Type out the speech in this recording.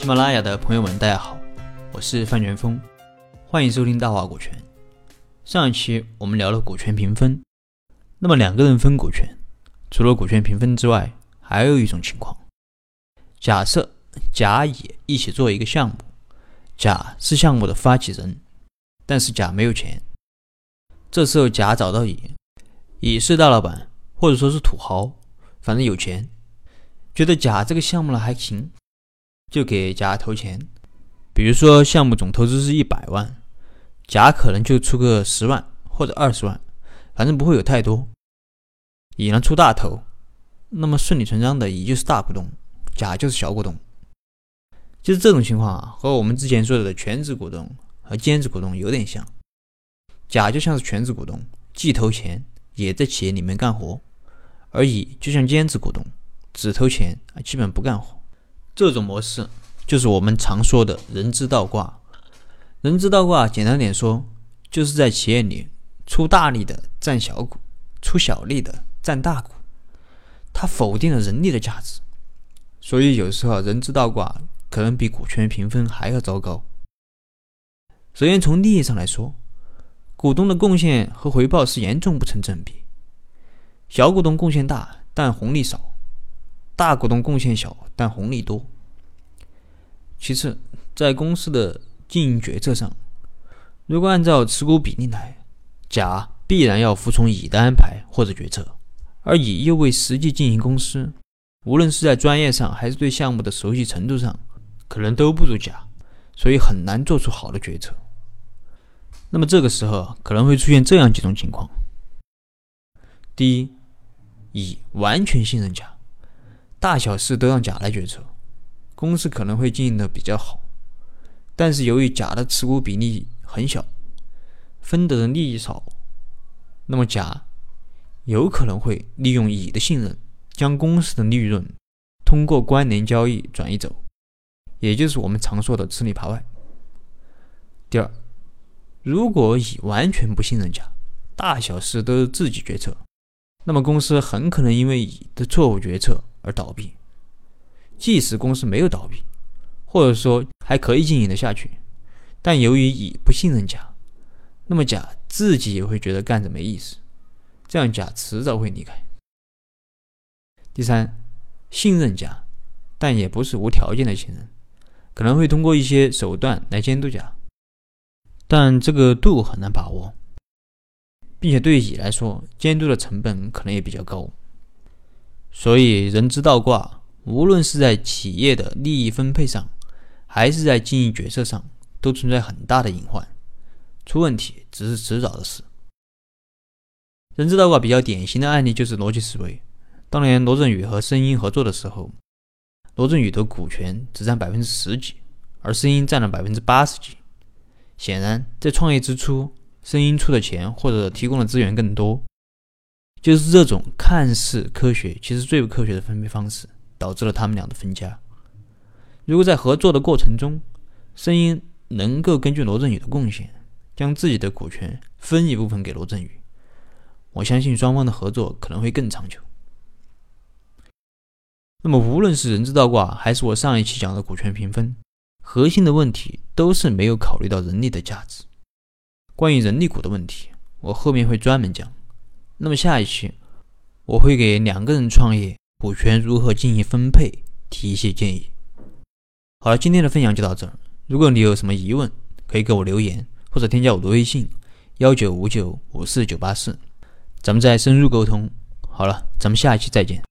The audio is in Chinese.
喜马拉雅的朋友们，大家好，我是范全峰，欢迎收听大话股权。上一期我们聊了股权平分，那么两个人分股权，除了股权平分之外，还有一种情况，假设甲乙一起做一个项目，甲是项目的发起人，但是甲没有钱，这时候甲找到乙，乙是大老板或者说是土豪，反正有钱，觉得甲这个项目呢还行。就给甲投钱，比如说项目总投资是一百万，甲可能就出个十万或者二十万，反正不会有太多。乙呢出大头，那么顺理成章的乙就是大股东，甲就是小股东。其实这种情况啊，和我们之前说的全职股东和兼职股东有点像。甲就像是全职股东，既投钱也在企业里面干活，而乙就像兼职股东，只投钱啊，基本不干活。这种模式就是我们常说的人资倒挂。人资倒挂，简单点说，就是在企业里出大力的占小股，出小力的占大股。它否定了人力的价值，所以有时候人资倒挂可能比股权平分还要糟糕。首先从利益上来说，股东的贡献和回报是严重不成正比。小股东贡献大，但红利少。大股东贡献小，但红利多。其次，在公司的经营决策上，如果按照持股比例来，甲必然要服从乙的安排或者决策，而乙又未实际经营公司，无论是在专业上还是对项目的熟悉程度上，可能都不如甲，所以很难做出好的决策。那么这个时候可能会出现这样几种情况：第一，乙完全信任甲。大小事都让甲来决策，公司可能会经营的比较好，但是由于甲的持股比例很小，分得的利益少，那么甲有可能会利用乙的信任，将公司的利润通过关联交易转移走，也就是我们常说的吃里扒外。第二，如果乙完全不信任甲，大小事都是自己决策，那么公司很可能因为乙的错误决策。而倒闭，即使公司没有倒闭，或者说还可以经营的下去，但由于乙不信任甲，那么甲自己也会觉得干着没意思，这样甲迟早会离开。第三，信任甲，但也不是无条件的信任，可能会通过一些手段来监督甲，但这个度很难把握，并且对乙来说，监督的成本可能也比较高。所以，人之倒挂，无论是在企业的利益分配上，还是在经营决策上，都存在很大的隐患。出问题只是迟早的事。人之倒挂比较典型的案例就是逻辑思维。当年罗振宇和声音合作的时候，罗振宇的股权只占百分之十几，而声音占了百分之八十几。显然，在创业之初，声音出的钱或者提供的资源更多。就是这种看似科学，其实最不科学的分配方式，导致了他们俩的分家。如果在合作的过程中，声音能够根据罗振宇的贡献，将自己的股权分一部分给罗振宇，我相信双方的合作可能会更长久。那么，无论是人资倒挂，还是我上一期讲的股权平分，核心的问题都是没有考虑到人力的价值。关于人力股的问题，我后面会专门讲。那么下一期我会给两个人创业股权如何进行分配提一些建议。好了，今天的分享就到这儿。如果你有什么疑问，可以给我留言或者添加我的微信幺九五九五四九八四，咱们再深入沟通。好了，咱们下一期再见。